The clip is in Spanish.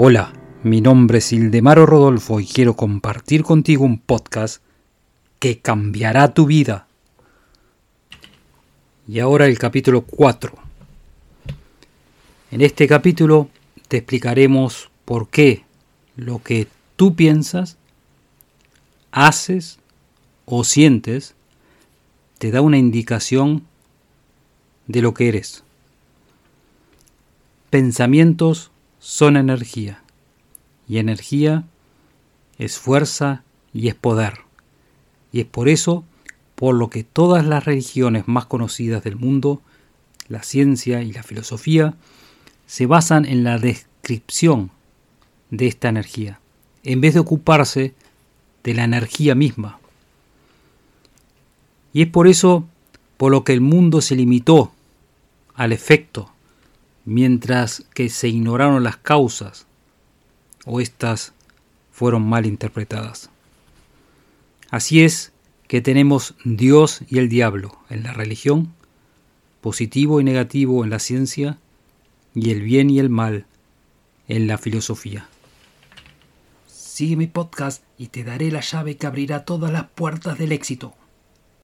Hola, mi nombre es Ildemaro Rodolfo y quiero compartir contigo un podcast que cambiará tu vida. Y ahora el capítulo 4. En este capítulo te explicaremos por qué lo que tú piensas, haces o sientes te da una indicación de lo que eres. Pensamientos son energía, y energía es fuerza y es poder. Y es por eso por lo que todas las religiones más conocidas del mundo, la ciencia y la filosofía, se basan en la descripción de esta energía, en vez de ocuparse de la energía misma. Y es por eso por lo que el mundo se limitó al efecto mientras que se ignoraron las causas o éstas fueron mal interpretadas. Así es que tenemos Dios y el diablo en la religión, positivo y negativo en la ciencia, y el bien y el mal en la filosofía. Sigue mi podcast y te daré la llave que abrirá todas las puertas del éxito.